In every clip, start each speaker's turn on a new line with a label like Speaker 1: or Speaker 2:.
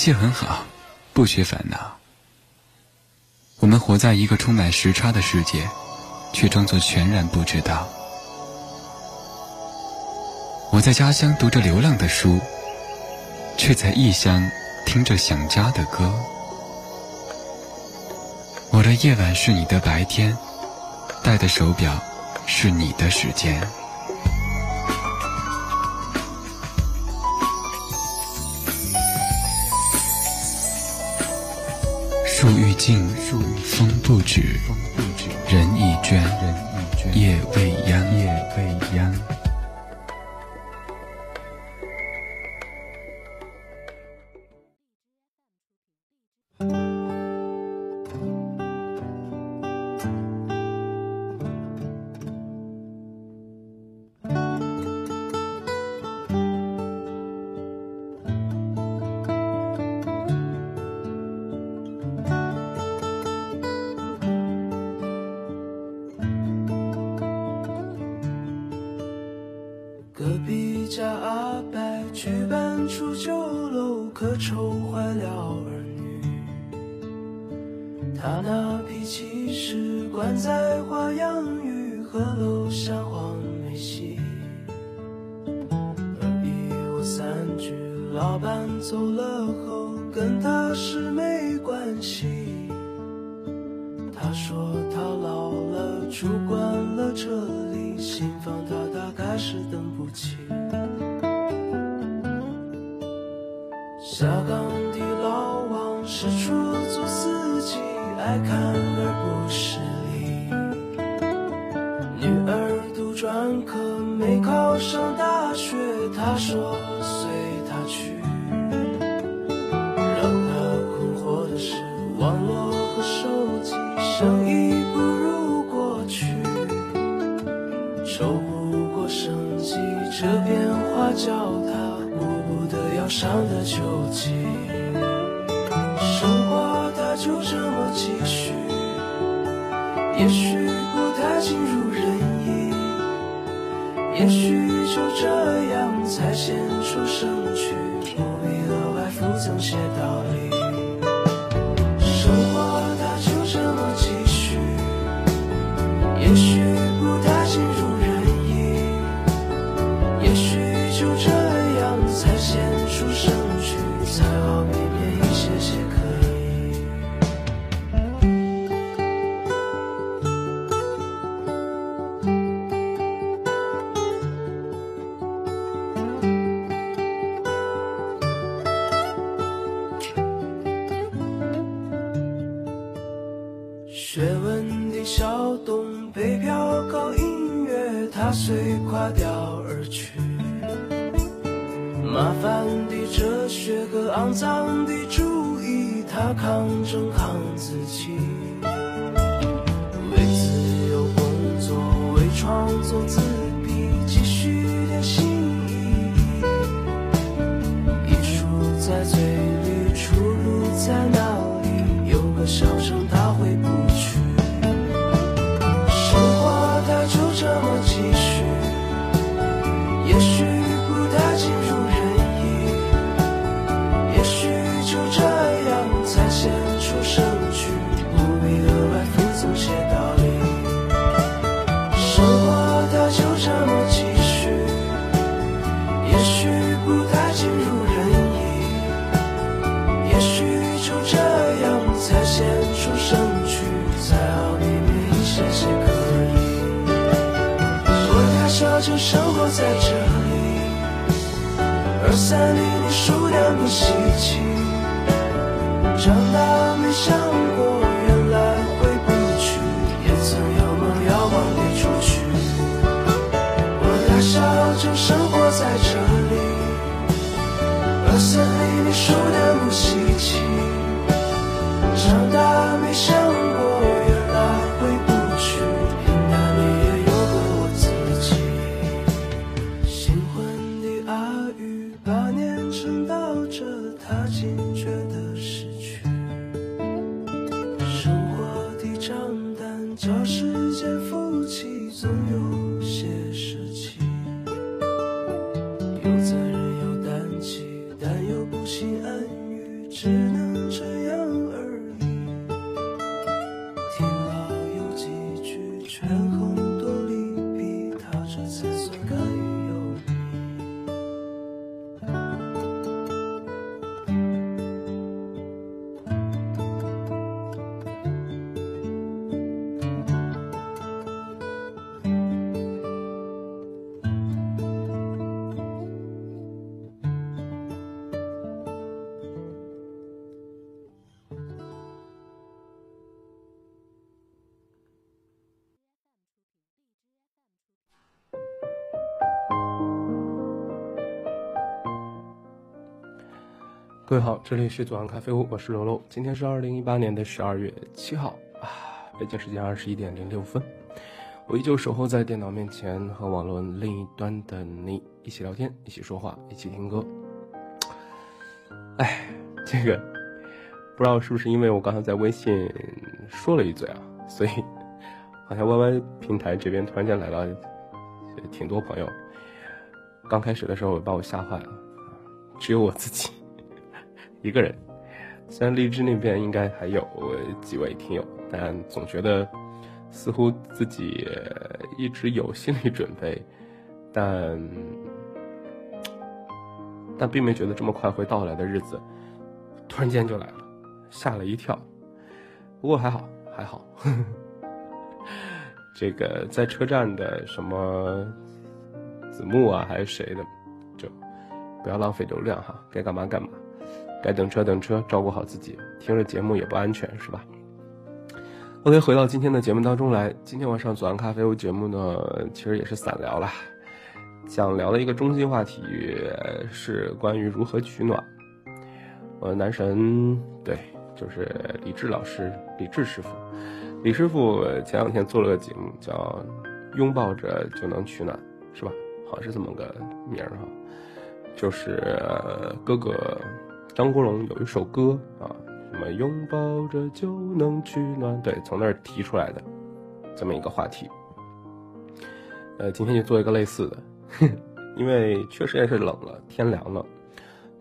Speaker 1: 一切很好，不缺烦恼。我们活在一个充满时差的世界，却装作全然不知道。我在家乡读着流浪的书，却在异乡听着想家的歌。我的夜晚是你的白天，戴的手表是你的时间。静风不止，人已倦，夜未央。
Speaker 2: 随它去，让他困惑的是网络和手机，生意不如过去，抽不过生机，这变化叫他不得不要上的秋季，生活它就这么继续，也许。
Speaker 3: 各位好，这里是左岸咖啡屋，我是楼楼。今天是二零一八年的十二月七号啊，北京时间二十一点零六分。我依旧守候在电脑面前，和网络另一端的你一起聊天，一起说话，一起听歌。哎，这个不知道是不是因为我刚才在微信说了一嘴啊，所以好像 YY 平台这边突然间来了挺多朋友。刚开始的时候把我吓坏了，只有我自己。一个人，虽然荔枝那边应该还有几位听友，但总觉得似乎自己一直有心理准备，但但并没觉得这么快会到来的日子，突然间就来了，吓了一跳。不过还好，还好。呵 呵这个在车站的什么子木啊，还是谁的，就不要浪费流量哈，该干嘛干嘛。该等车等车，照顾好自己。听着节目也不安全，是吧？OK，回到今天的节目当中来。今天晚上左岸咖啡屋节目呢，其实也是散聊啦。想聊的一个中心话题是关于如何取暖。我的男神，对，就是李志老师，李志师傅。李师傅前两天做了个节目，叫《拥抱着就能取暖》，是吧？好像是这么个名儿哈。就是哥哥。张国荣有一首歌啊，什么拥抱着就能取暖，对，从那儿提出来的这么一个话题。呃，今天就做一个类似的，因为确实也是冷了，天凉了。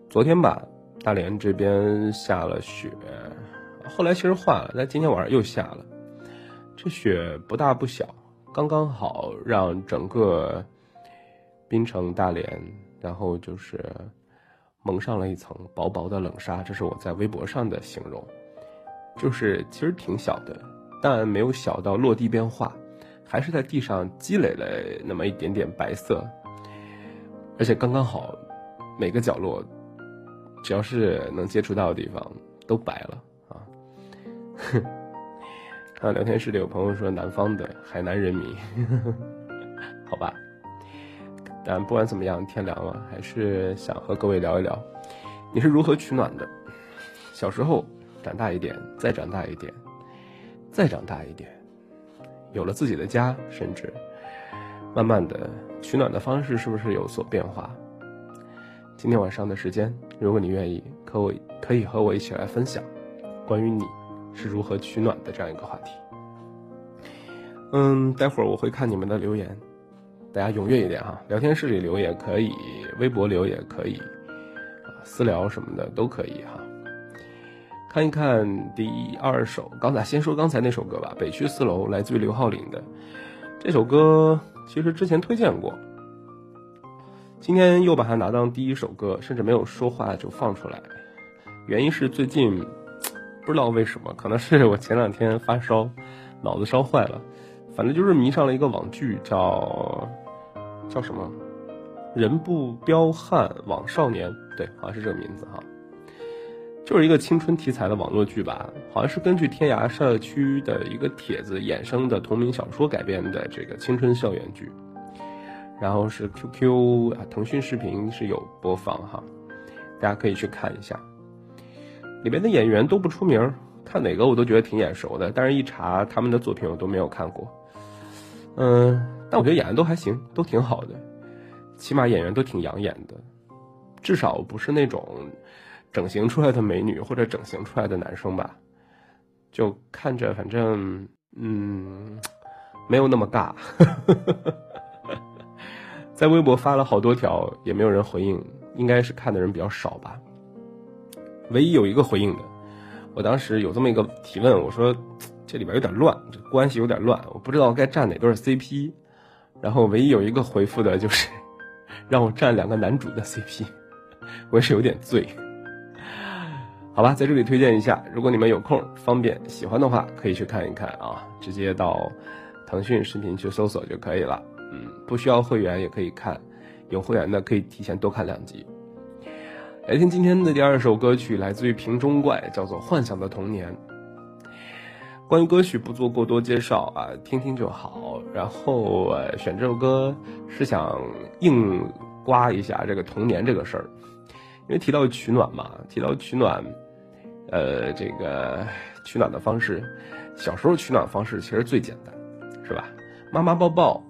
Speaker 3: 昨天吧，大连这边下了雪，后来其实化了，但今天晚上又下了。这雪不大不小，刚刚好让整个滨城大连，然后就是。蒙上了一层薄薄的冷纱，这是我在微博上的形容，就是其实挺小的，但没有小到落地变化，还是在地上积累了那么一点点白色，而且刚刚好，每个角落，只要是能接触到的地方都白了啊。哼 看聊天室里有朋友说南方的海南人民，好吧。但不管怎么样，天凉了，还是想和各位聊一聊，你是如何取暖的？小时候，长大一点，再长大一点，再长大一点，有了自己的家，甚至慢慢的取暖的方式是不是有所变化？今天晚上的时间，如果你愿意，可我可以和我一起来分享关于你是如何取暖的这样一个话题。嗯，待会儿我会看你们的留言。大家踊跃一点哈，聊天室里留也可以，微博留也可以，啊，私聊什么的都可以哈。看一看第二首，刚才先说刚才那首歌吧，《北区四楼》来自于刘浩林的这首歌，其实之前推荐过，今天又把它拿当第一首歌，甚至没有说话就放出来，原因是最近不知道为什么，可能是我前两天发烧，脑子烧坏了。反正就是迷上了一个网剧，叫叫什么“人不彪悍枉少年”，对，好像是这个名字哈。就是一个青春题材的网络剧吧，好像是根据天涯社区的一个帖子衍生的同名小说改编的这个青春校园剧。然后是 QQ 啊，腾讯视频是有播放哈，大家可以去看一下。里面的演员都不出名，看哪个我都觉得挺眼熟的，但是一查他们的作品我都没有看过。嗯，但我觉得演员都还行，都挺好的，起码演员都挺养眼的，至少不是那种整形出来的美女或者整形出来的男生吧，就看着反正嗯没有那么尬，在微博发了好多条也没有人回应，应该是看的人比较少吧。唯一有一个回应的，我当时有这么一个提问，我说这里边有点乱，这关系有点乱，我不知道该站哪对 CP。然后唯一有一个回复的就是 让我站两个男主的 CP，我也是有点醉。好吧，在这里推荐一下，如果你们有空、方便、喜欢的话，可以去看一看啊，直接到腾讯视频去搜索就可以了。嗯，不需要会员也可以看，有会员的可以提前多看两集。来听今天的第二首歌曲，来自于瓶中怪，叫做《幻想的童年》。关于歌曲不做过多介绍啊，听听就好。然后呃，选这首歌是想硬刮一下这个童年这个事儿，因为提到取暖嘛，提到取暖，呃，这个取暖的方式，小时候取暖方式其实最简单，是吧？妈妈抱抱。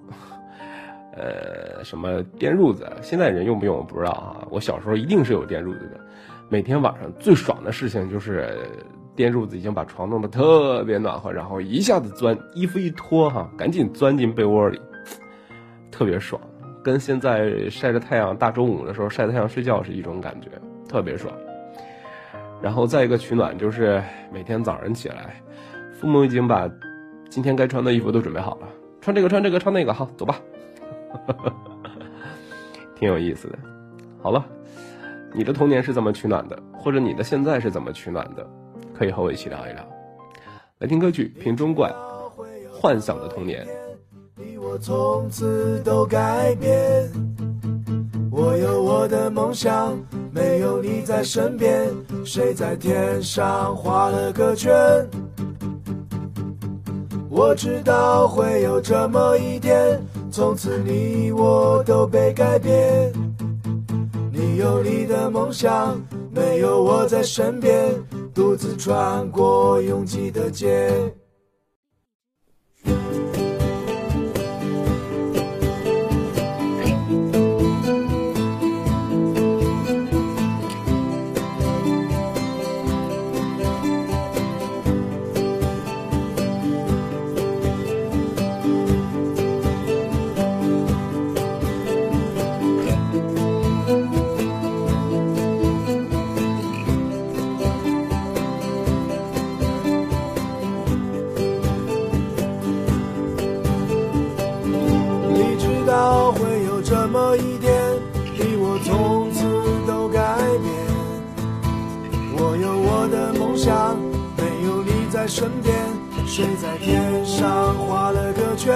Speaker 3: 呃，什么电褥子？现在人用不用我不知道啊。我小时候一定是有电褥子的，每天晚上最爽的事情就是电褥子已经把床弄得特别暖和，然后一下子钻衣服一脱哈，赶紧钻进被窝里，特别爽，跟现在晒着太阳大中午的时候晒太阳睡觉是一种感觉，特别爽。然后再一个取暖就是每天早上起来，父母已经把今天该穿的衣服都准备好了，穿这个穿这个穿那个，好走吧。挺有意思的。好了，你的童年是怎么取暖的？或者你的现在是怎么取暖的？可以和我一起聊一聊。来听歌曲《瓶中怪》，幻想的童年。
Speaker 4: 你我从此都改变。我有我的梦想，没有你在身边。谁在天上画了个圈？我知道会有这么一天。从此你我都被改变，你有你的梦想，没有我在身边，独自穿过拥挤的街。身边谁在天上画了个圈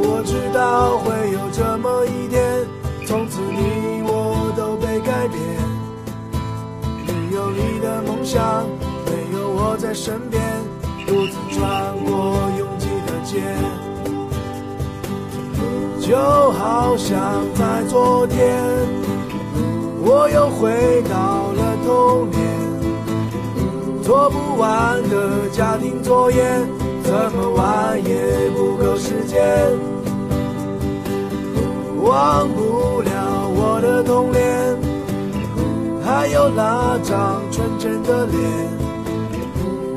Speaker 4: 我知道会有这么一天从此你我都被改变。没有你的梦想没有我在身边独自穿过拥挤的街就好像在昨天我又回到了童年。做不完的家庭作业，怎么玩也不够时间，忘不了我的童年，还有那张纯真的脸。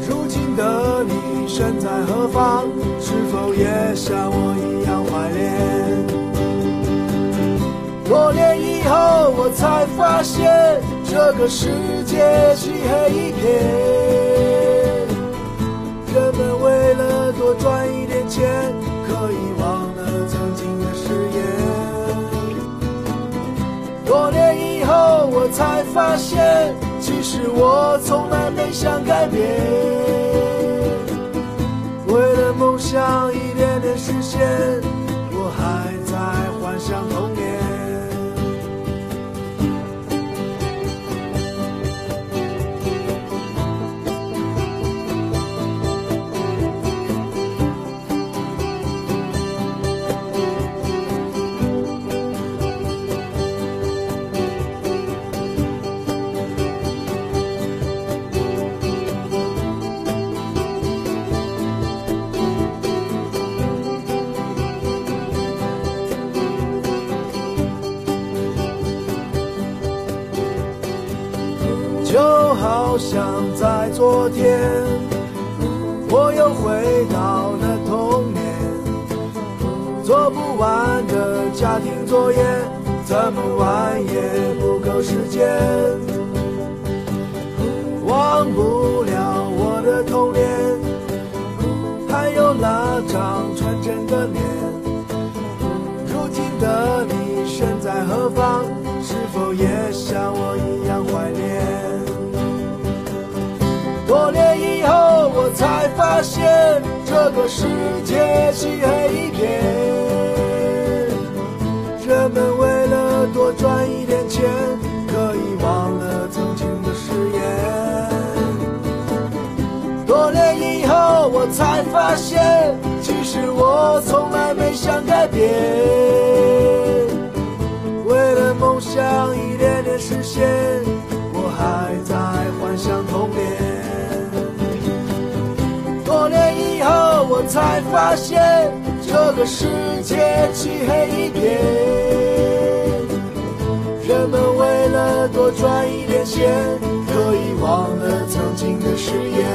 Speaker 4: 如今的你身在何方？是否也像我一样怀恋？多年以后，我才发现这个世界漆黑一片人们为了多赚一点钱可以忘了曾经的誓言。多年以后我才发现其实我从来没想改变。为了梦想一点点实现。在昨天我又回到了童年做不完的家庭作业怎么玩也不够时间。忘不了我的童年还有那张纯真的脸如今的你身在何方？是否也像才发现这个世界漆黑一片。人们为了多赚一点钱，可以忘了曾经的誓言。多年以后，我才发现，其实我从来没想改变。为了梦想一点点实现，我还在幻想童年。才发现。这个世界漆黑一片，人们为了多赚一点钱，可以忘了曾经的誓言。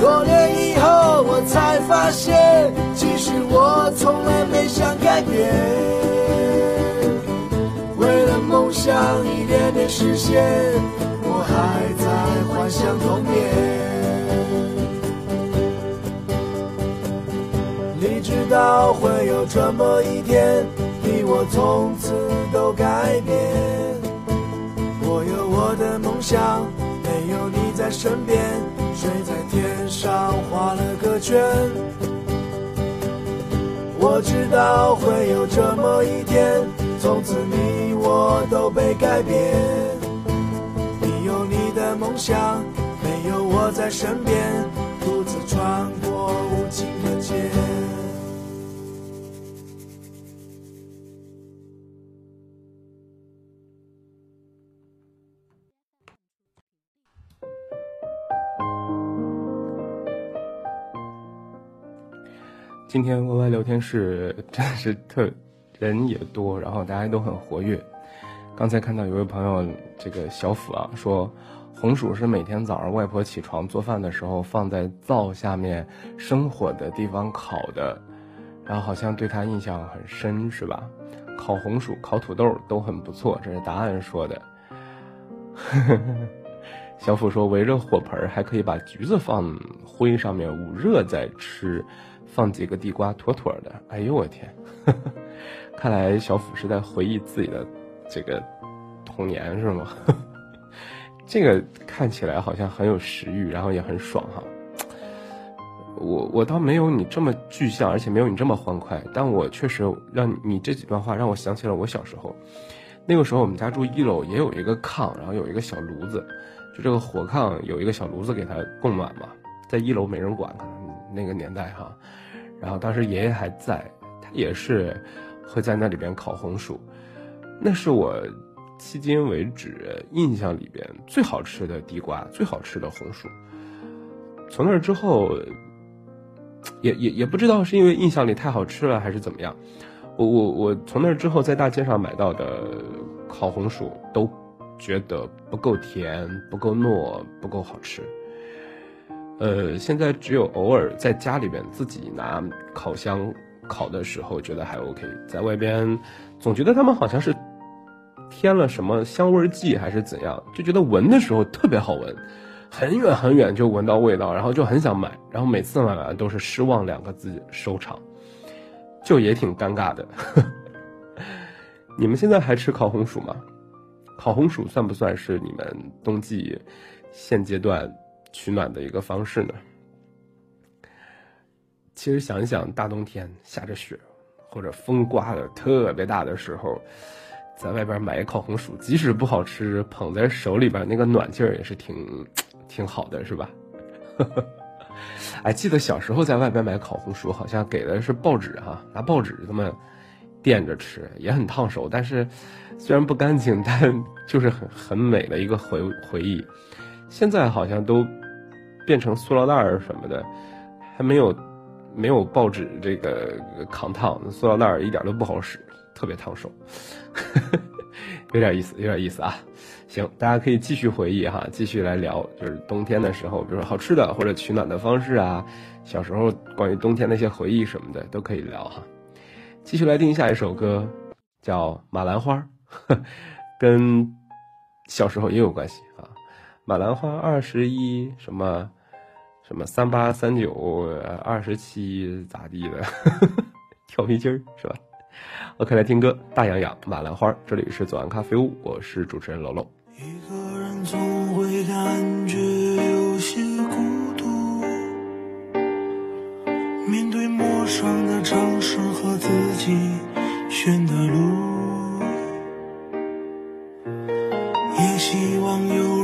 Speaker 4: 多年以后，我才发现，其实我从来没想改变。为了梦想一点点实现，我还在幻想童年。道会有这么一天，你我从此都改变。我有我的梦想，没有你在身边，水在天上画了个圈。我知道会有这么一天，从此你我都被改变。你有你的梦想，没有我在身边，独自穿过无尽的街。
Speaker 3: 今天 Y Y 聊天室 真的是特人也多，然后大家都很活跃。刚才看到有位朋友这个小斧啊说，红薯是每天早上外婆起床做饭的时候放在灶下面生火的地方烤的，然后好像对他印象很深，是吧？烤红薯、烤土豆都很不错，这是答案说的。呵呵呵小虎说，围着火盆还可以把橘子放灰上面捂热再吃。放几个地瓜，妥妥的。哎呦我天，看来小虎是在回忆自己的这个童年是吗？这个看起来好像很有食欲，然后也很爽哈。我我倒没有你这么具象，而且没有你这么欢快，但我确实让你这几段话让我想起了我小时候。那个时候我们家住一楼，也有一个炕，然后有一个小炉子，就这个火炕有一个小炉子给它供暖嘛，在一楼没人管，可能那个年代哈。然后当时爷爷还在，他也是会在那里边烤红薯，那是我迄今为止印象里边最好吃的地瓜，最好吃的红薯。从那之后，也也也不知道是因为印象里太好吃了还是怎么样，我我我从那之后在大街上买到的烤红薯都觉得不够甜，不够糯，不够好吃。呃，现在只有偶尔在家里边自己拿烤箱烤的时候，觉得还 OK。在外边，总觉得他们好像是添了什么香味剂还是怎样，就觉得闻的时候特别好闻，很远很远就闻到味道，然后就很想买，然后每次买完都是失望两个字收场，就也挺尴尬的。你们现在还吃烤红薯吗？烤红薯算不算是你们冬季现阶段？取暖的一个方式呢？其实想一想，大冬天下着雪，或者风刮的特别大的时候，在外边买一烤红薯，即使不好吃，捧在手里边那个暖劲儿也是挺挺好的，是吧？哎，记得小时候在外边买烤红薯，好像给的是报纸哈，拿报纸这么垫着吃，也很烫手，但是虽然不干净，但就是很很美的一个回回忆。现在好像都。变成塑料袋儿什么的，还没有没有报纸这个扛烫，塑料袋儿一点都不好使，特别烫手，有点意思，有点意思啊。行，大家可以继续回忆哈，继续来聊，就是冬天的时候，比如说好吃的或者取暖的方式啊，小时候关于冬天那些回忆什么的都可以聊哈。继续来听下一首歌，叫《马兰花》，跟小时候也有关系啊。马兰花二十一什么什么三八三九二十七咋地的，跳皮筋儿是吧？OK，来听歌，大洋洋马兰花，这里是左岸咖啡屋，我是主持人楼楼。
Speaker 5: 一个人总会感觉有些孤独，面对陌生的城市和自己选的路，也希望有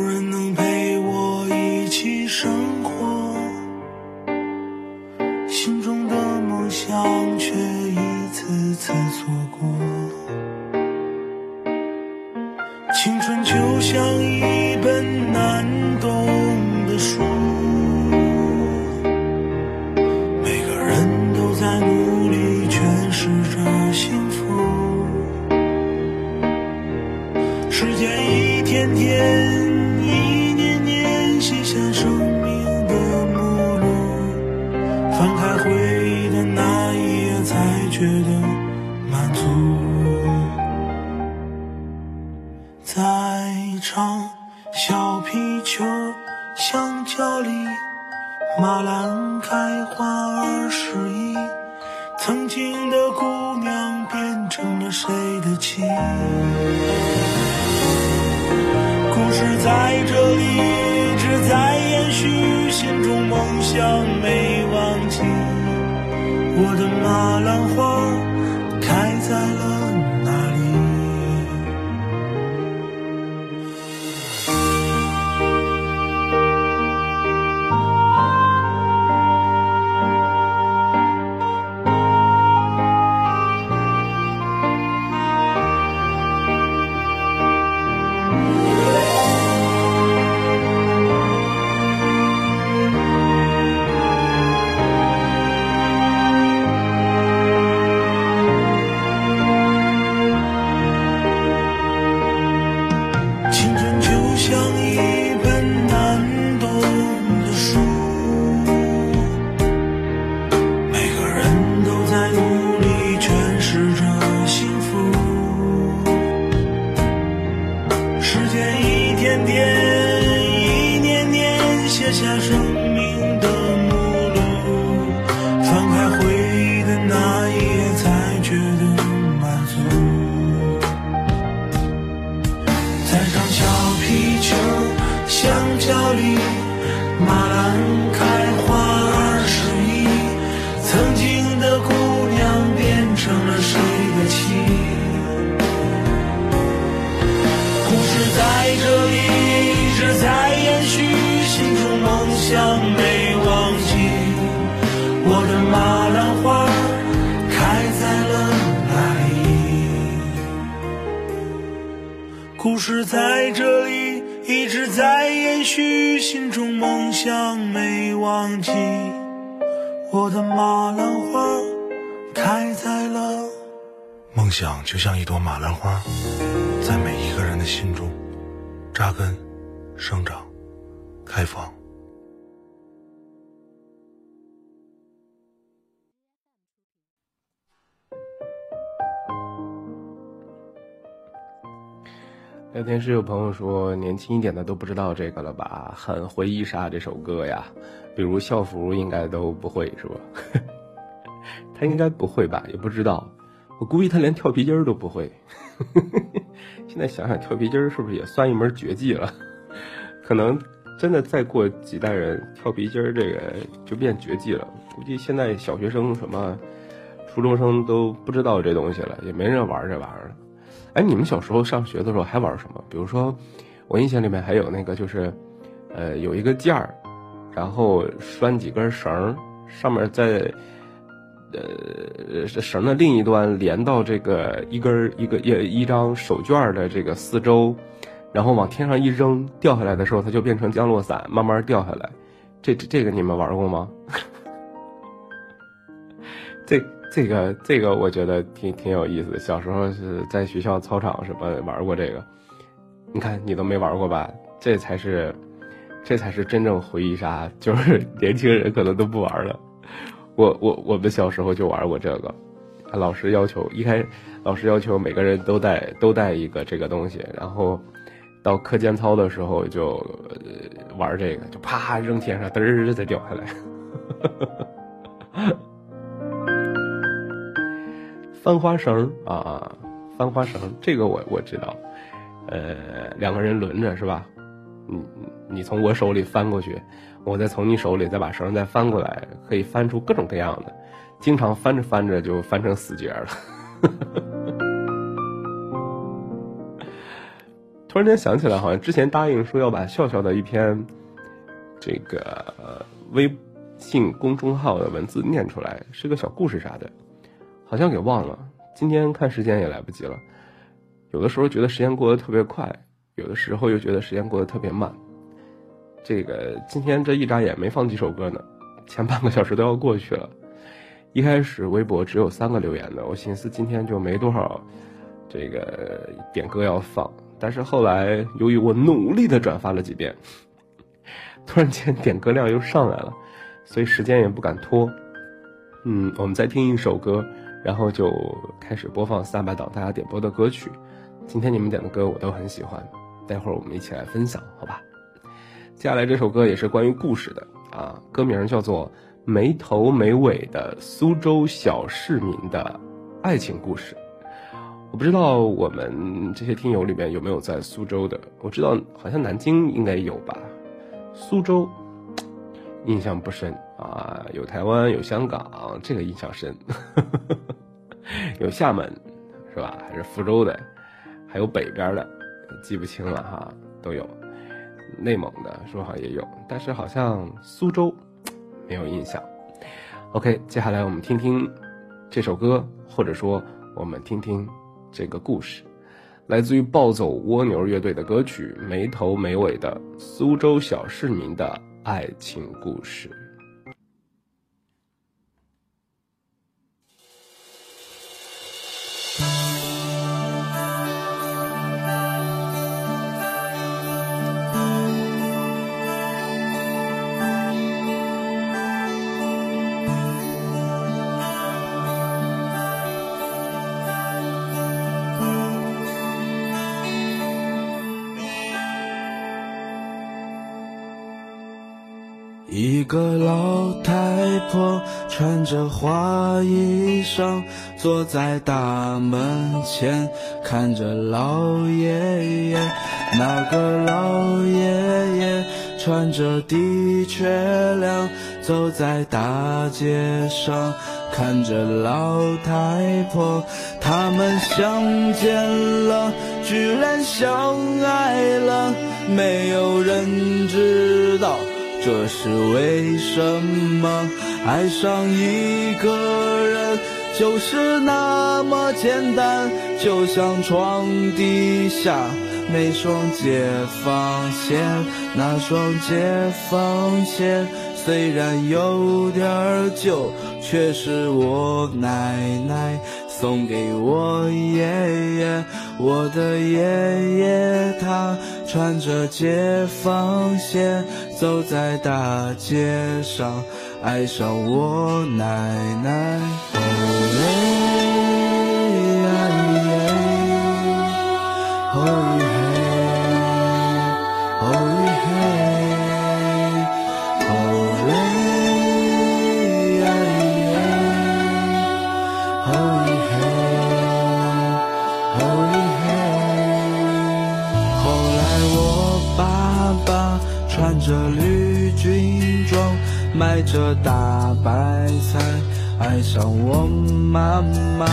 Speaker 5: 了谁的情？故事在这里一直在延续，心中梦想没忘记。我的马兰花开在了。梦想就像一朵马兰花，在每一个人的心中扎根、生长、开放。
Speaker 3: 聊天室有朋友说，年轻一点的都不知道这个了吧？很回忆杀这首歌呀，比如校服应该都不会是吧？他应该不会吧？也不知道，我估计他连跳皮筋儿都不会。现在想想，跳皮筋儿是不是也算一门绝技了？可能真的再过几代人，跳皮筋儿这个就变绝技了。估计现在小学生什么初中生都不知道这东西了，也没人玩这玩意儿了。哎，你们小时候上学的时候还玩什么？比如说，我印象里面还有那个，就是，呃，有一个件儿，然后拴几根绳儿，上面再，呃，绳的另一端连到这个一根一个一一张手绢的这个四周，然后往天上一扔，掉下来的时候它就变成降落伞，慢慢掉下来。这这这个你们玩过吗？这这个这个我觉得挺挺有意思的。小时候是在学校操场什么玩过这个，你看你都没玩过吧？这才是，这才是真正回忆杀，就是 年轻人可能都不玩了。我我我们小时候就玩过这个，老师要求一开，老师要求每个人都带都带一个这个东西，然后到课间操的时候就、呃玩这个，就啪扔天上，嘚儿再掉下来。翻花绳啊，翻花绳，这个我我知道，呃，两个人轮着是吧？你你从我手里翻过去，我再从你手里再把绳再翻过来，可以翻出各种各样的，经常翻着翻着就翻成死结了。突然间想起来，好像之前答应说要把笑笑的一篇这个微信公众号的文字念出来，是个小故事啥的，好像给忘了。今天看时间也来不及了，有的时候觉得时间过得特别快，有的时候又觉得时间过得特别慢。这个今天这一眨眼没放几首歌呢，前半个小时都要过去了。一开始微博只有三个留言的，我寻思今天就没多少这个点歌要放，但是后来由于我努力的转发了几遍，突然间点歌量又上来了，所以时间也不敢拖。嗯，我们再听一首歌，然后就开始播放三百档大家点播的歌曲。今天你们点的歌我都很喜欢，待会儿我们一起来分享，好吧？接下来这首歌也是关于故事的啊，歌名叫做。没头没尾的苏州小市民的爱情故事，我不知道我们这些听友里面有没有在苏州的。我知道好像南京应该有吧，苏州印象不深啊。有台湾，有香港，这个印象深。有厦门是吧？还是福州的？还有北边的，记不清了哈，都有。内蒙的说好像也有，但是好像苏州。没有印象。OK，接下来我们听听这首歌，或者说我们听听这个故事，来自于暴走蜗牛乐队的歌曲《没头没尾的苏州小市民的爱情故事》。
Speaker 6: 个老太婆穿着花衣裳，坐在大门前看着老爷爷。那个老爷爷穿着的确良，走在大街上看着老太婆。他们相见了，居然相爱了，没有人知道。这是为什么？爱上一个人就是那么简单，就像床底下那双解放鞋。那双解放鞋虽然有点旧，却是我奶奶送给我爷爷。我的爷爷他穿着解放鞋。走在大街上，爱上我奶奶。哦耶，哦耶，哦着绿军装，卖着大白菜，爱上我妈妈。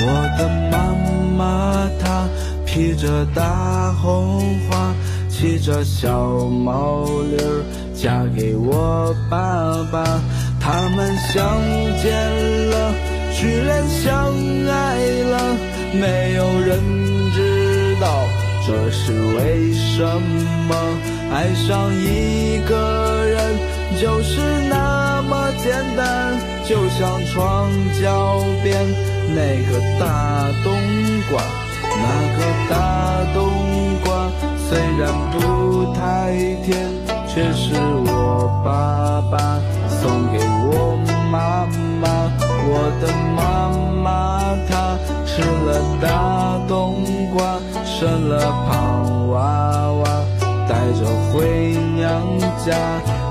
Speaker 6: 我的妈妈她披着大红花，骑着小毛驴儿，嫁给我爸爸。他们相见了，居然相爱了，没有人知道这是为什么。爱上一个人就是那么简单，就像床脚边那个大冬瓜。那个大冬瓜虽然不太甜，却是我爸爸送给我妈妈。我的妈妈她吃了大冬瓜，生了胖娃娃，着回娘家。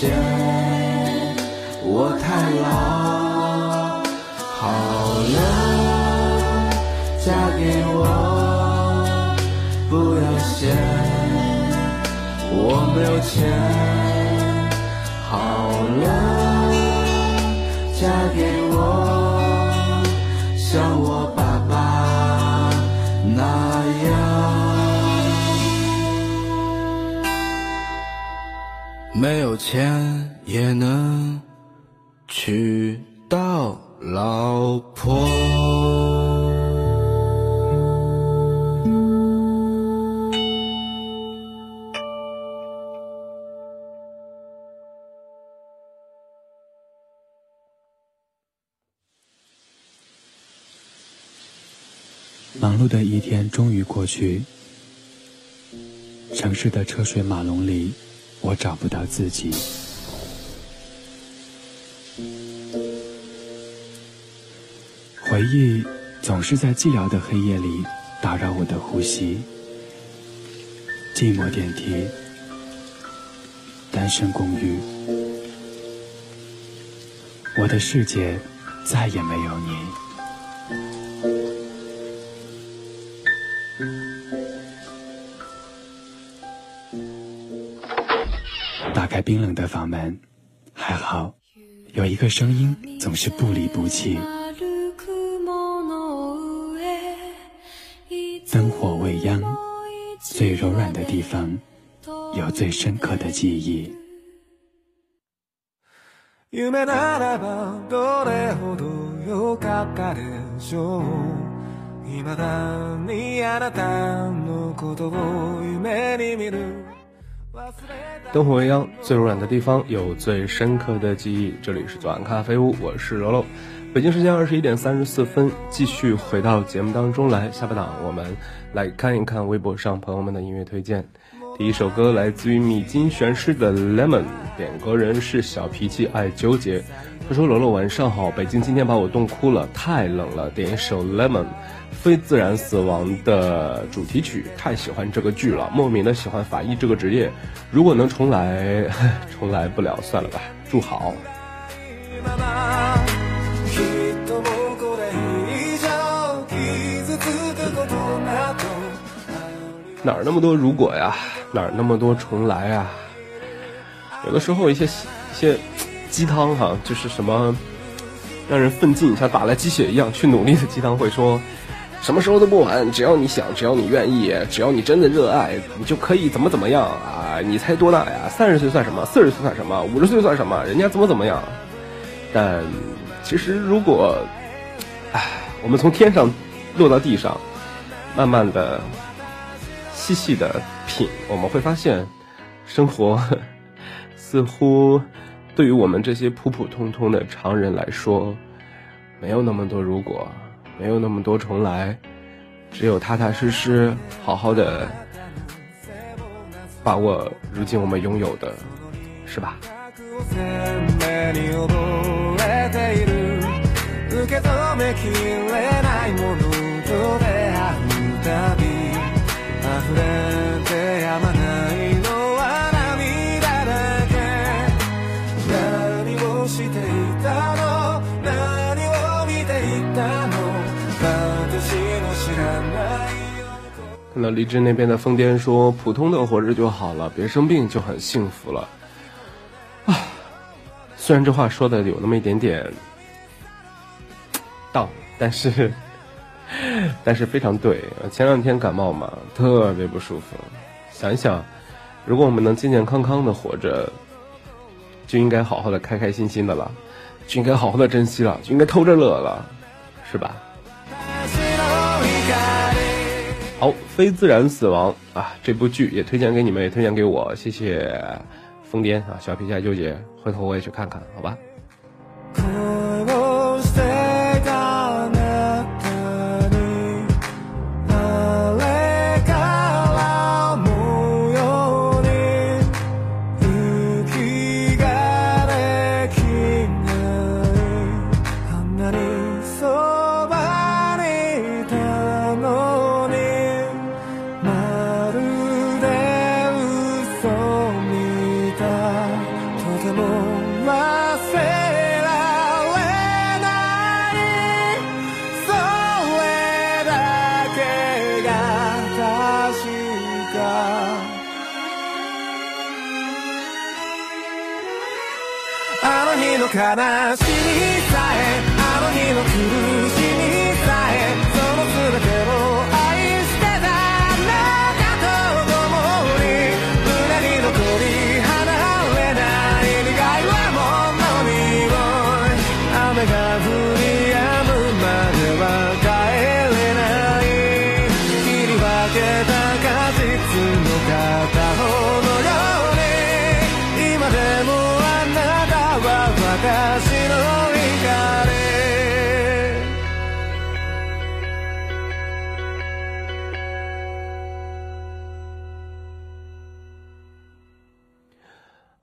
Speaker 6: 嫌我太老，好了，嫁给我。不要嫌我没有钱，好了，嫁给我。没有钱也能娶到老婆。
Speaker 1: 忙碌的一天终于过去，城市的车水马龙里。我找不到自己，回忆总是在寂寥的黑夜里打扰我的呼吸。寂寞电梯，单身公寓，我的世界再也没有你。冰冷的房门，还好，有一个声音总是不离不弃。灯火未央，最柔软的地方，有最深刻的记忆。
Speaker 3: 灯火未央，最柔软的地方有最深刻的记忆。这里是左岸咖啡屋，我是柔柔。北京时间二十一点三十四分，继续回到节目当中来。下半档我们来看一看微博上朋友们的音乐推荐。第一首歌来自于米津玄师的《Lemon》，点歌人是小脾气爱纠结。他说：“柔柔晚上好，北京今天把我冻哭了，太冷了。点一首《Lemon》。”非自然死亡的主题曲，太喜欢这个剧了，莫名的喜欢法医这个职业。如果能重来，重来不了，算了吧。祝好。哪儿那么多如果呀？哪儿那么多重来啊？有的时候一些一些鸡汤哈，就是什么让人奋进，像打了鸡血一样去努力的鸡汤，会说。什么时候都不晚，只要你想，只要你愿意，只要你真的热爱，你就可以怎么怎么样啊！你才多大呀？三十岁算什么？四十岁算什么？五十岁算什么？人家怎么怎么样？但其实，如果，唉，我们从天上落到地上，慢慢的、细细的品，我们会发现，生活似乎对于我们这些普普通通的常人来说，没有那么多如果。没有那么多重来，只有踏踏实实、好好的把握如今我们拥有的，是吧？看到荔枝那边的疯癫说：“普通的活着就好了，别生病就很幸福了。”啊，虽然这话说的有那么一点点道，但是 但是非常对。前两天感冒嘛，特别不舒服。想一想，如果我们能健健康康的活着，就应该好好的、开开心心的了，就应该好好的珍惜了，就应该偷着乐了，是吧？好，非自然死亡啊！这部剧也推荐给你们，也推荐给我，谢谢疯癫啊！小皮虾纠结，回头我也去看看，好吧。悲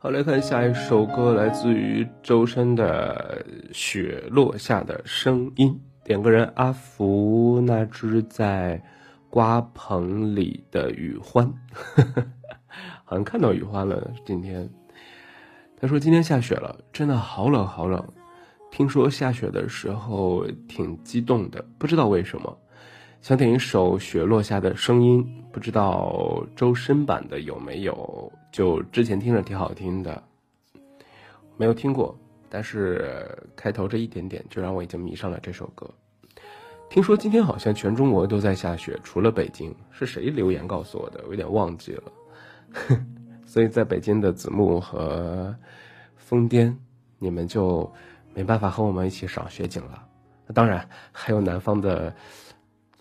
Speaker 3: 好，来看下一首歌，来自于周深的《雪落下的声音》。点个人，阿福那只在瓜棚里的雨欢，好像看到雨欢了。今天他说今天下雪了，真的好冷好冷。听说下雪的时候挺激动的，不知道为什么。想点一首《雪落下的声音》，不知道周深版的有没有？就之前听着挺好听的，没有听过，但是开头这一点点就让我已经迷上了这首歌。听说今天好像全中国都在下雪，除了北京。是谁留言告诉我的？我有点忘记了。所以在北京的子木和疯癫，你们就没办法和我们一起赏雪景了。那当然还有南方的。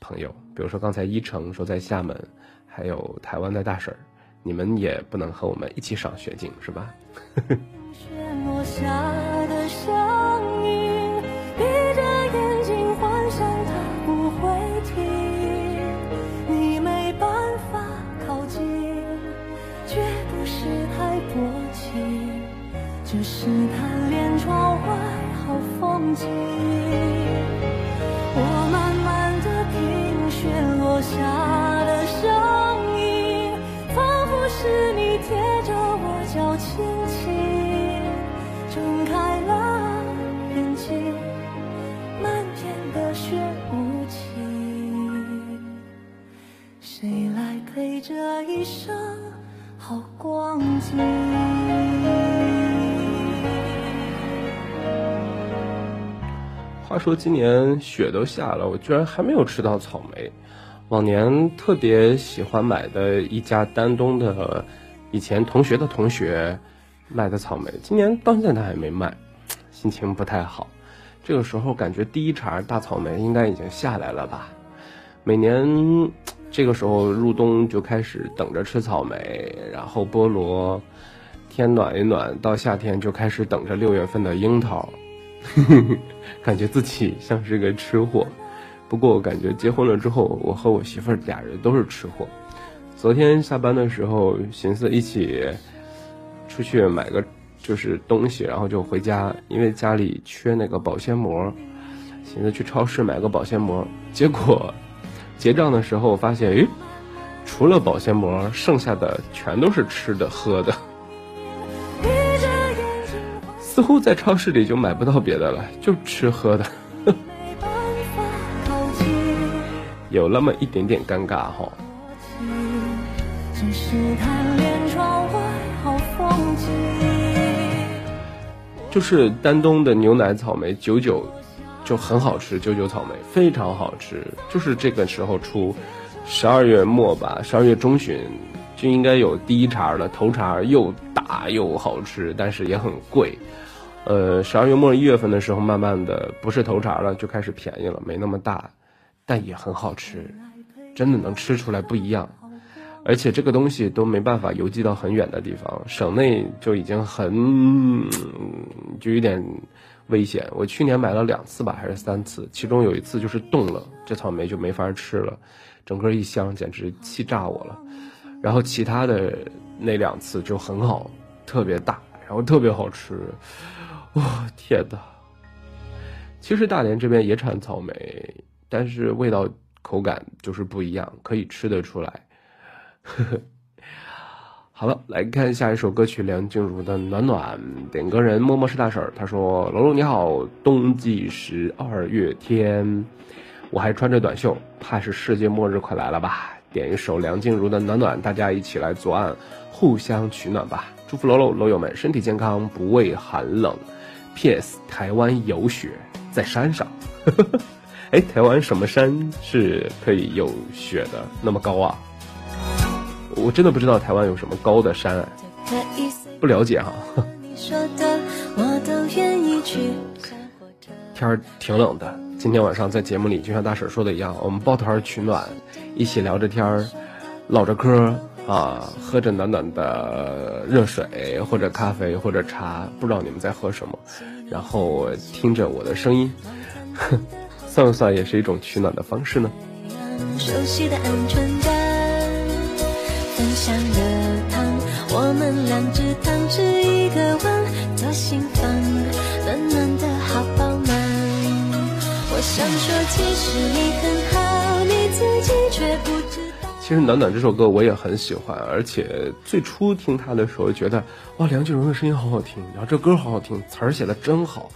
Speaker 3: 朋友，比如说刚才一成说在厦门，还有台湾的大婶儿，你们也不能和我们一起赏雪景是吧？
Speaker 7: 雪落下的声音，闭着眼一生好光景？
Speaker 3: 话说今年雪都下了，我居然还没有吃到草莓。往年特别喜欢买的一家丹东的，以前同学的同学卖的草莓，今年到现在他还没卖，心情不太好。这个时候感觉第一茬大草莓应该已经下来了吧？每年这个时候入冬就开始等着吃草莓，然后菠萝，天暖一暖，到夏天就开始等着六月份的樱桃。感觉自己像是个吃货，不过我感觉结婚了之后，我和我媳妇儿俩人都是吃货。昨天下班的时候，寻思一起出去买个就是东西，然后就回家，因为家里缺那个保鲜膜，寻思去超市买个保鲜膜。结果结账的时候发现，诶，除了保鲜膜，剩下的全都是吃的喝的。似乎在超市里就买不到别的了，就吃喝的，
Speaker 7: 没办法靠近。
Speaker 3: 有那么一点点尴尬哈。
Speaker 7: 只是贪恋窗外好风景。
Speaker 3: 就是丹东的牛奶草莓九九就很好吃，九九草莓非常好吃，就是这个时候出，十二月末吧，十二月中旬就应该有第一茬了，头茬又大又好吃，但是也很贵。呃，十二月末一月份的时候，慢慢的不是头茬了，就开始便宜了，没那么大，但也很好吃，真的能吃出来不一样。而且这个东西都没办法邮寄到很远的地方，省内就已经很就有点危险。我去年买了两次吧，还是三次，其中有一次就是冻了，这草莓就没法吃了，整个一箱简直气炸我了。然后其他的那两次就很好，特别大，然后特别好吃。哇，天呐！其实大连这边也产草莓，但是味道、口感就是不一样，可以吃得出来。呵呵，好了，来看下一首歌曲，梁静茹的《暖暖》。点歌人默默是大婶儿，他说：“楼楼你好，冬季十二月天，我还穿着短袖，怕是世界末日快来了吧？点一首梁静茹的《暖暖》，大家一起来左岸互相取暖吧。祝福楼楼楼友们身体健康，不畏寒冷。” P.S. 台湾有雪，在山上。哎，台湾什么山是可以有雪的？那么高啊？我真的不知道台湾有什么高的山，不了解哈。天儿挺冷的，今天晚上在节目里，就像大婶说的一样，我们抱团取暖，一起聊着天儿，唠着嗑。啊，喝着暖暖的热水，或者咖啡，或者茶，不知道你们在喝什么，然后听着我的声音，算不算也是一种取暖的方式呢？熟悉的安全感，分享的糖，我们两只汤匙一个碗，左心房，暖暖的好饱满。我想说，其实你很好，你自己却不知道。其实《暖暖》这首歌我也很喜欢，而且最初听它的时候觉得哇，梁静茹的声音好好听，然后这歌好好听，词儿写的真好，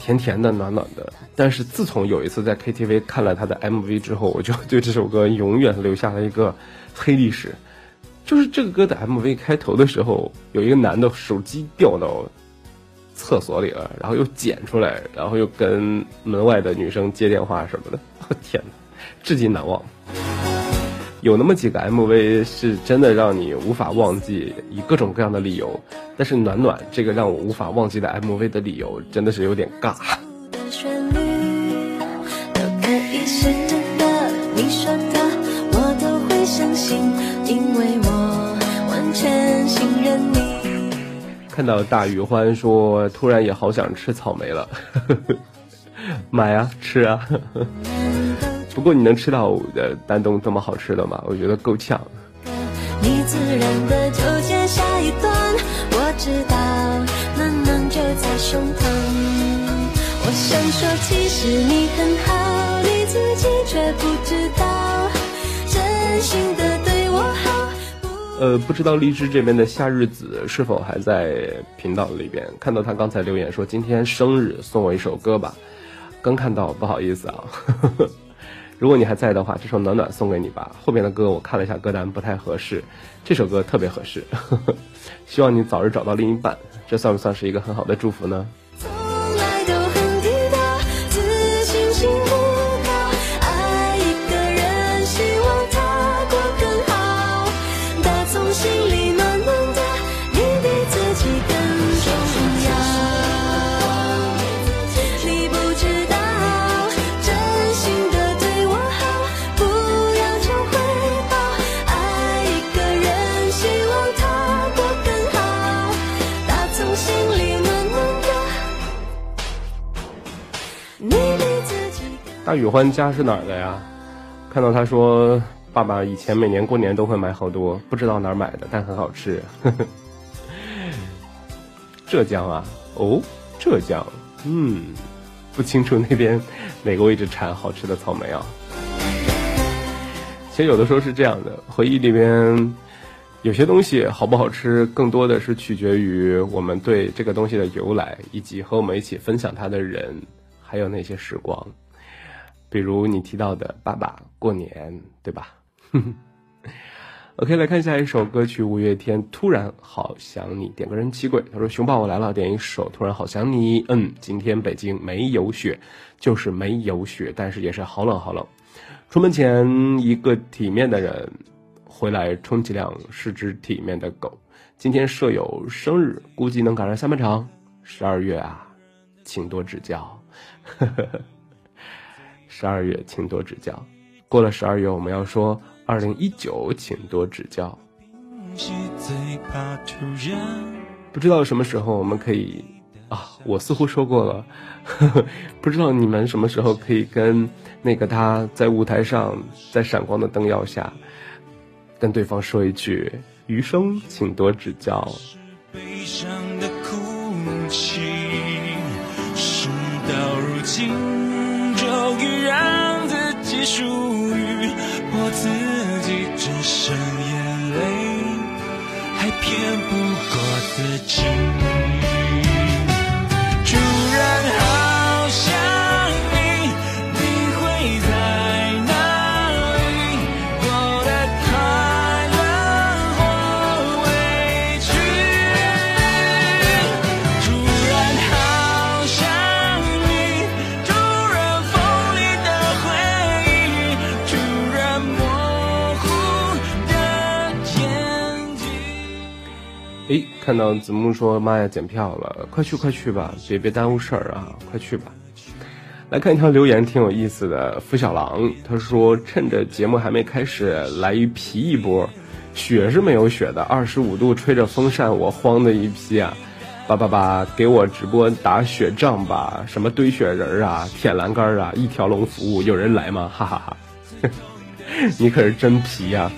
Speaker 3: 甜甜的、暖暖的。但是自从有一次在 KTV 看了他的 MV 之后，我就对这首歌永远留下了一个黑历史。就是这个歌的 MV 开头的时候，有一个男的手机掉到厕所里了，然后又捡出来，然后又跟门外的女生接电话什么的。我天哪，至今难忘。有那么几个 MV 是真的让你无法忘记，以各种各样的理由。但是暖暖这个让我无法忘记的 MV 的理由，真的是有点尬。看到大雨欢说，突然也好想吃草莓了，买啊，吃啊。不过你能吃到的丹东这么好吃的吗？我觉得够呛。你自然的就接下一段，我知道暖暖就在胸膛。我想说，其实你很好，呃，不知道荔枝这边的夏日子是否还在频道里边？看到他刚才留言说今天生日，送我一首歌吧。刚看到，不好意思啊。呵 呵如果你还在的话，这首暖暖送给你吧。后边的歌我看了一下歌单，不太合适。这首歌特别合适呵呵，希望你早日找到另一半。这算不算是一个很好的祝福呢？大宇欢家是哪儿的呀？看到他说，爸爸以前每年过年都会买好多，不知道哪儿买的，但很好吃。浙江啊，哦，浙江，嗯，不清楚那边哪个位置产好吃的草莓啊。其实有的时候是这样的，回忆里边有些东西好不好吃，更多的是取决于我们对这个东西的由来，以及和我们一起分享它的人，还有那些时光。比如你提到的爸爸过年，对吧
Speaker 5: ？OK，来看下一首歌曲，五月天《突然好想你》，点个人七鬼，他说熊宝我来了，点一首《突然好想你》。嗯，今天北京没有雪，就是没有雪，但是也是好冷好冷。出门前，一个体面的人回来，充其量是只体面的狗。今天舍友生日，估计能赶上下半场。十二月啊，请多指教。呵呵呵十二月，请多指教。过了十二月，我们要说。二零一九，请多指教。不知道什么时候我们可以啊？我似乎说过了呵呵，不知道你们什么时候可以跟那个他在舞台上，在闪光的灯耀下，跟对方说一句：“余生，请多指教。”悲伤的哭泣，事到如今，终于让自己属于我自己。只剩眼泪，还骗不过自己。看到子木说：“妈呀，检票了，快去快去吧，别别耽误事儿啊，快去吧。”来看一条留言，挺有意思的。付小狼他说：“趁着节目还没开始，来一皮一波，雪是没有雪的，二十五度吹着风扇，我慌的一批啊！叭叭叭，给我直播打雪仗吧，什么堆雪人啊，舔栏杆啊，一条龙服务，有人来吗？哈哈哈，你可是真皮呀！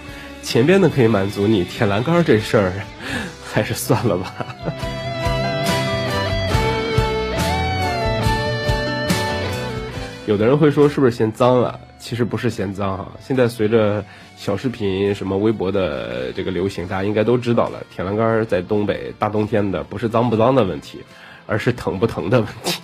Speaker 5: 前边的可以满足你，舔栏杆这事儿。”还是算了吧。有的人会说，是不是嫌脏了？其实不是嫌脏哈。现在随着小视频、什么微博的这个流行，大家应该都知道了，铁栏杆在东北大冬天的，不是脏不脏的问题，而是疼不疼的问题。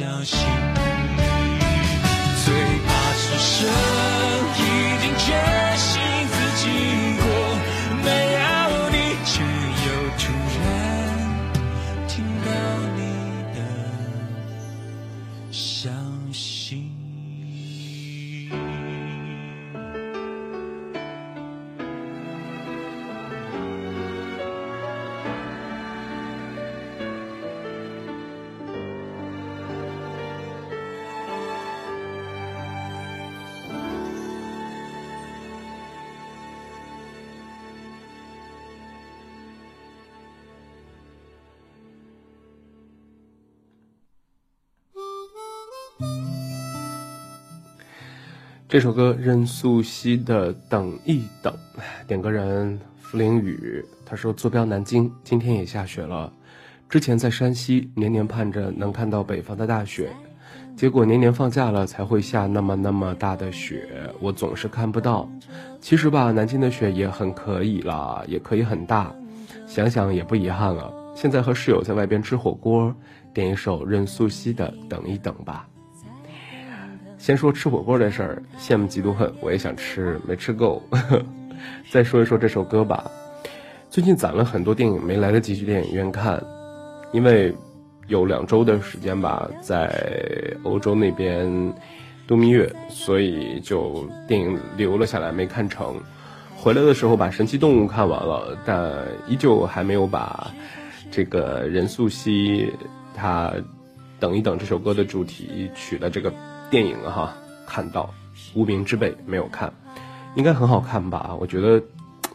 Speaker 5: 小心。这首歌任素汐的《等一等》，点歌人付凌雨，他说坐标南京，今天也下雪了。之前在山西，年年盼着能看到北方的大雪，结果年年放假了才会下那么那么大的雪，我总是看不到。其实吧，南京的雪也很可以啦，也可以很大，想想也不遗憾了。现在和室友在外边吃火锅，点一首任素汐的《等一等》吧。先说吃火锅这事儿，羡慕嫉妒恨，我也想吃，没吃够。
Speaker 3: 再说一说这首歌吧。最近攒了很多电影没来得及去电影院看，因为有两周的时间吧，在欧洲那边度蜜月，所以就电影留了下来没看成。回来的时候把《神奇动物》看完了，但依旧还没有把这个任素汐她《等一等》这首歌的主题曲的这个电影哈看到，《无名之辈》没有看，应该很好看吧？我觉得。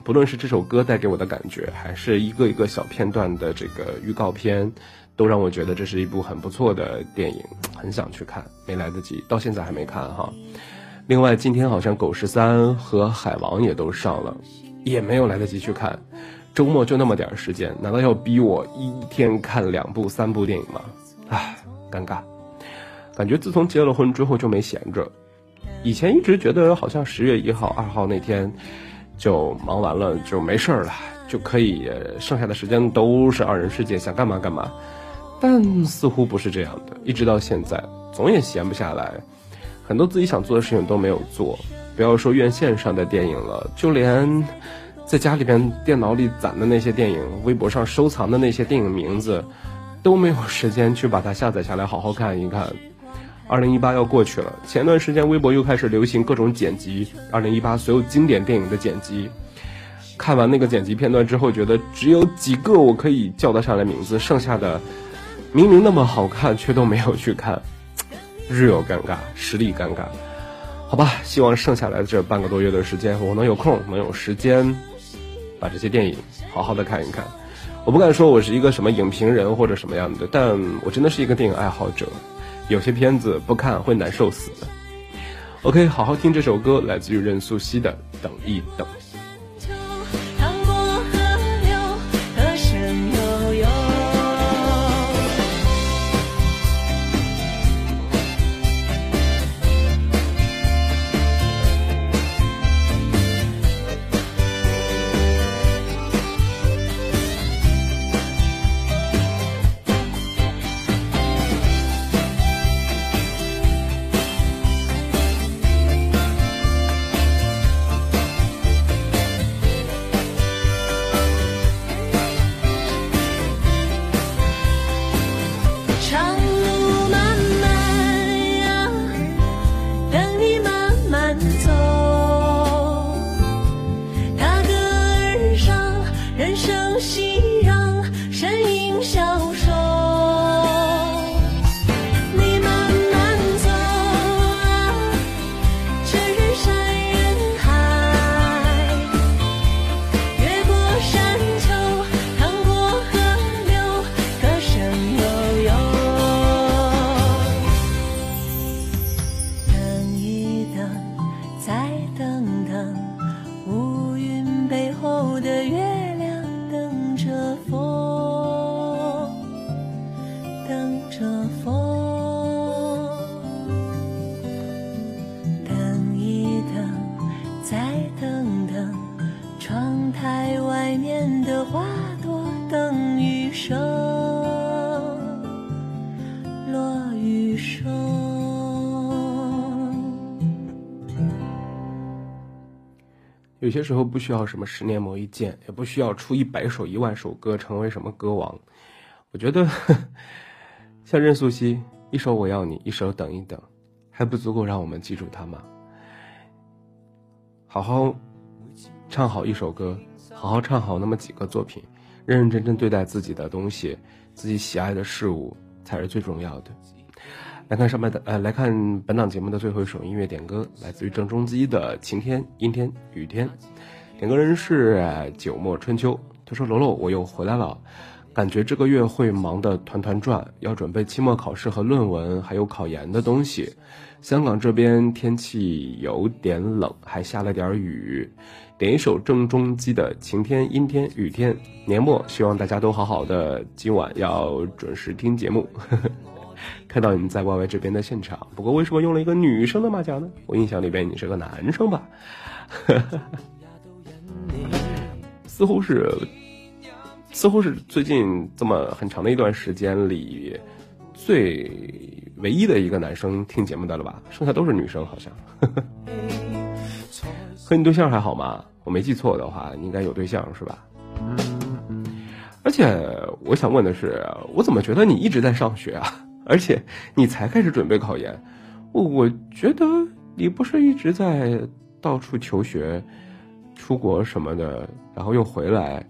Speaker 3: 不论是这首歌带给我的感觉，还是一个一个小片段的这个预告片，都让我觉得这是一部很不错的电影，很想去看，没来得及，到现在还没看哈。另外，今天好像《狗十三》和《海王》也都上了，也没有来得及去看。周末就那么点时间，难道要逼我一天看两部、三部电影吗？唉，尴尬。感觉自从结了婚之后就没闲着，以前一直觉得好像十月一号、二号那天。就忙完了就没事儿了，就可以剩下的时间都是二人世界，想干嘛干嘛。但似乎不是这样的，一直到现在，总也闲不下来，很多自己想做的事情都没有做。不要说院线上的电影了，就连在家里边电脑里攒的那些电影，微博上收藏的那些电影名字，都没有时间去把它下载下来好好看一看。二零一八要过去了，前段时间微博又开始流行各种剪辑，二零一八所有经典电影的剪辑。看完那个剪辑片段之后，觉得只有几个我可以叫得上来名字，剩下的明明那么好看，却都没有去看，日有尴尬，实力尴尬。好吧，希望剩下来的这半个多月的时间，我能有空，能有时间把这些电影好好的看一看。我不敢说我是一个什么影评人或者什么样的，但我真的是一个电影爱好者。有些片子不看会难受死的。OK，好好听这首歌，来自于任素汐的《等一等》。有些时候不需要什么十年磨一剑，也不需要出一百首、一万首歌成为什么歌王。我觉得，像任素汐一首《我要你》，一首《等一等》，还不足够让我们记住他吗？好好唱好一首歌，好好唱好那么几个作品，认认真真对待自己的东西，自己喜爱的事物才是最重要的。来看上面的，呃，来看本档节目的最后一首音乐点歌，来自于郑中基的《晴天、阴天、雨天》，点歌人是九墨春秋。他说：“楼楼，我又回来了，感觉这个月会忙得团团转，要准备期末考试和论文，还有考研的东西。香港这边天气有点冷，还下了点雨。点一首郑中基的《晴天、阴天、雨天》。年末，希望大家都好好的，今晚要准时听节目。”呵呵看到你们在 Y Y 这边的现场，不过为什么用了一个女生的马甲呢？我印象里边你是个男生吧？似乎是，似乎是最近这么很长的一段时间里，最唯一的一个男生听节目的了吧？剩下都是女生，好像。和你对象还好吗？我没记错的话，你应该有对象是吧？而且我想问的是，我怎么觉得你一直在上学啊？而且你才开始准备考研，我我觉得你不是一直在到处求学、出国什么的，然后又回来，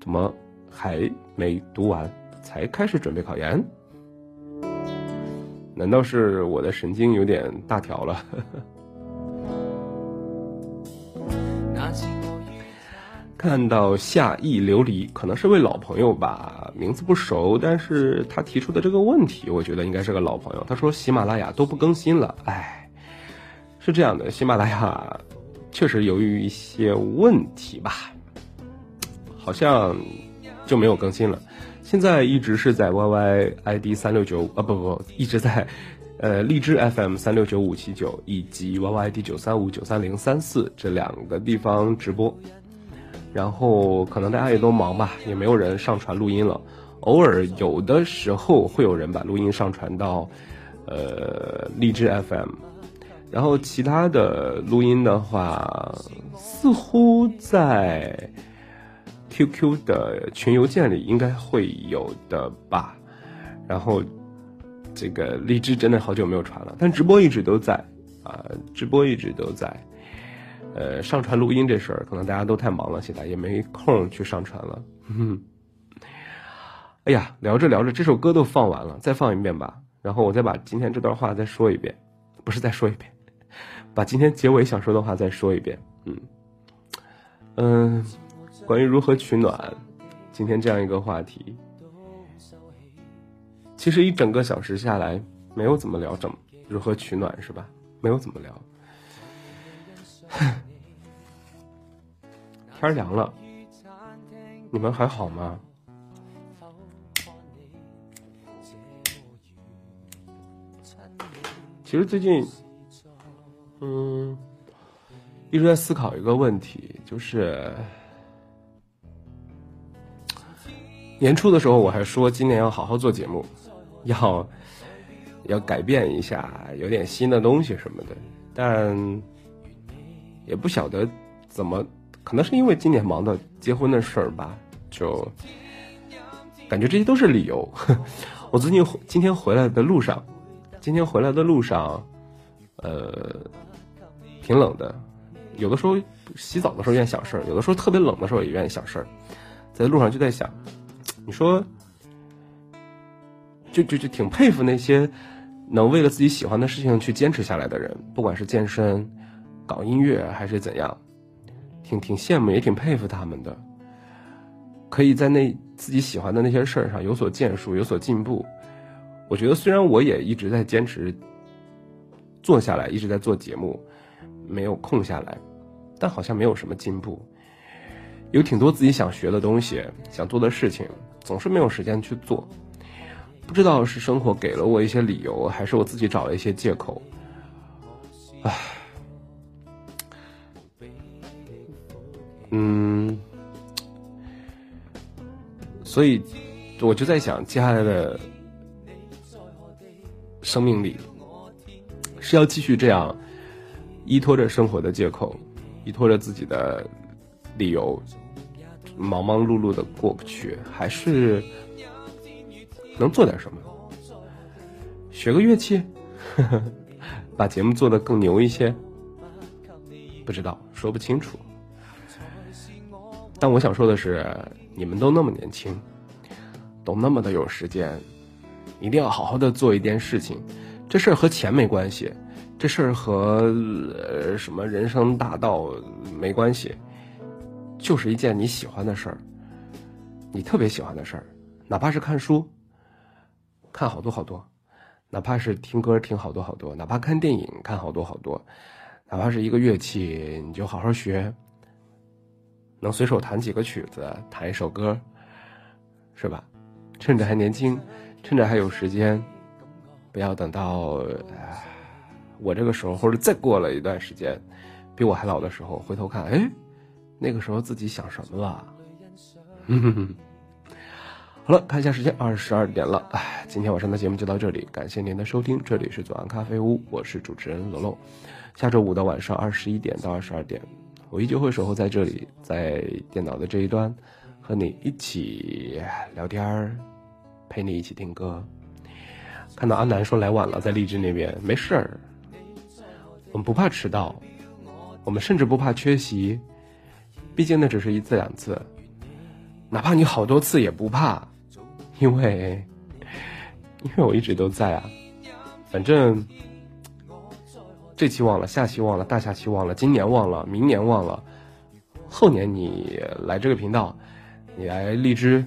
Speaker 3: 怎么还没读完才开始准备考研？难道是我的神经有点大条了？看到夏意琉璃，可能是位老朋友吧，名字不熟，但是他提出的这个问题，我觉得应该是个老朋友。他说喜马拉雅都不更新了，哎，是这样的，喜马拉雅确实由于一些问题吧，好像就没有更新了。现在一直是在 YY ID 三六九啊不不，一直在呃荔枝 FM 三六九五七九以及 Y Y D 九三五九三零三四这两个地方直播。然后可能大家也都忙吧，也没有人上传录音了。偶尔有的时候会有人把录音上传到，呃，荔枝 FM。然后其他的录音的话，似乎在 QQ 的群邮件里应该会有的吧。然后这个荔枝真的好久没有传了，但直播一直都在啊，直播一直都在。呃，上传录音这事儿，可能大家都太忙了，现在也没空去上传了。哎呀，聊着聊着，这首歌都放完了，再放一遍吧。然后我再把今天这段话再说一遍，不是再说一遍，把今天结尾想说的话再说一遍。嗯嗯，关于如何取暖，今天这样一个话题，其实一整个小时下来，没有怎么聊怎么如何取暖是吧？没有怎么聊。天凉了，你们还好吗？其实最近，嗯，一直在思考一个问题，就是年初的时候我还说今年要好好做节目，要要改变一下，有点新的东西什么的，但。也不晓得怎么，可能是因为今年忙的结婚的事儿吧，就感觉这些都是理由。我最近今天回来的路上，今天回来的路上，呃，挺冷的。有的时候洗澡的时候愿意想事儿，有的时候特别冷的时候也愿意想事儿。在路上就在想，你说，就就就挺佩服那些能为了自己喜欢的事情去坚持下来的人，不管是健身。搞音乐还是怎样，挺挺羡慕，也挺佩服他们的。可以在那自己喜欢的那些事儿上有所建树，有所进步。我觉得虽然我也一直在坚持做下来，一直在做节目，没有空下来，但好像没有什么进步。有挺多自己想学的东西，想做的事情，总是没有时间去做。不知道是生活给了我一些理由，还是我自己找了一些借口。唉。嗯，所以我就在想，接下来的生命里是要继续这样依托着生活的借口，依托着自己的理由，忙忙碌碌的过不去，还是能做点什么？学个乐器，呵 呵把节目做得更牛一些？不知道，说不清楚。但我想说的是，你们都那么年轻，都那么的有时间，一定要好好的做一件事情。这事儿和钱没关系，这事儿和呃什么人生大道没关系，就是一件你喜欢的事儿，你特别喜欢的事儿，哪怕是看书，看好多好多，哪怕是听歌听好多好多，哪怕看电影看好多好多，哪怕是一个乐器，你就好好学。能随手弹几个曲子，弹一首歌，是吧？趁着还年轻，趁着还有时间，不要等到我这个时候，或者再过了一段时间，比我还老的时候，回头看，哎，那个时候自己想什么了？嗯哼哼好了，看一下时间，二十二点了。哎，今天晚上的节目就到这里，感谢您的收听，这里是左岸咖啡屋，我是主持人罗罗。下周五的晚上二十一点到二十二点。
Speaker 8: 我依旧会守候在这里，在电脑的这一端，和你一起聊天儿，陪你一起听歌。看到阿南说来晚了，在荔枝那边，没事儿，我们不怕迟到，我们甚至不怕缺席，毕竟那只是一次两次，哪怕你好多次也不怕，因为，因为我一直都在啊，反正。这期忘了，下期忘了，大下期忘了，今年忘了，明年忘了，后年你来这个频道，你来荔枝，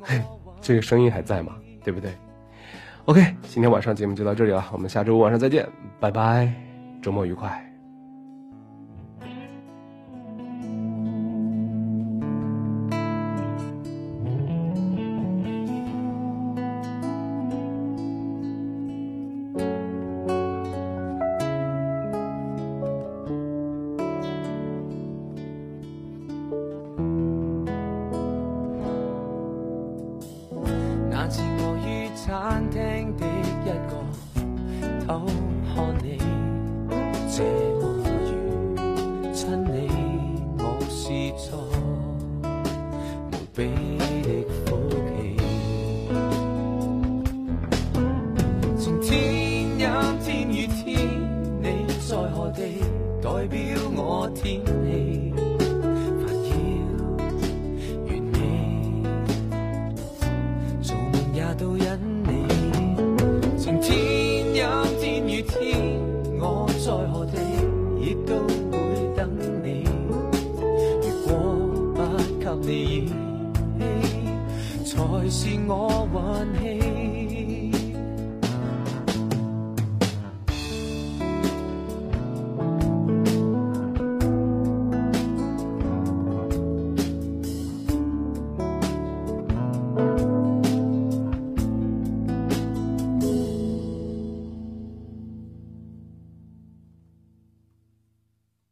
Speaker 8: 嘿，这个声音还在吗？对不对？OK，今天晚上节目就到这里了，我们下周五晚上再见，拜拜，周末愉快。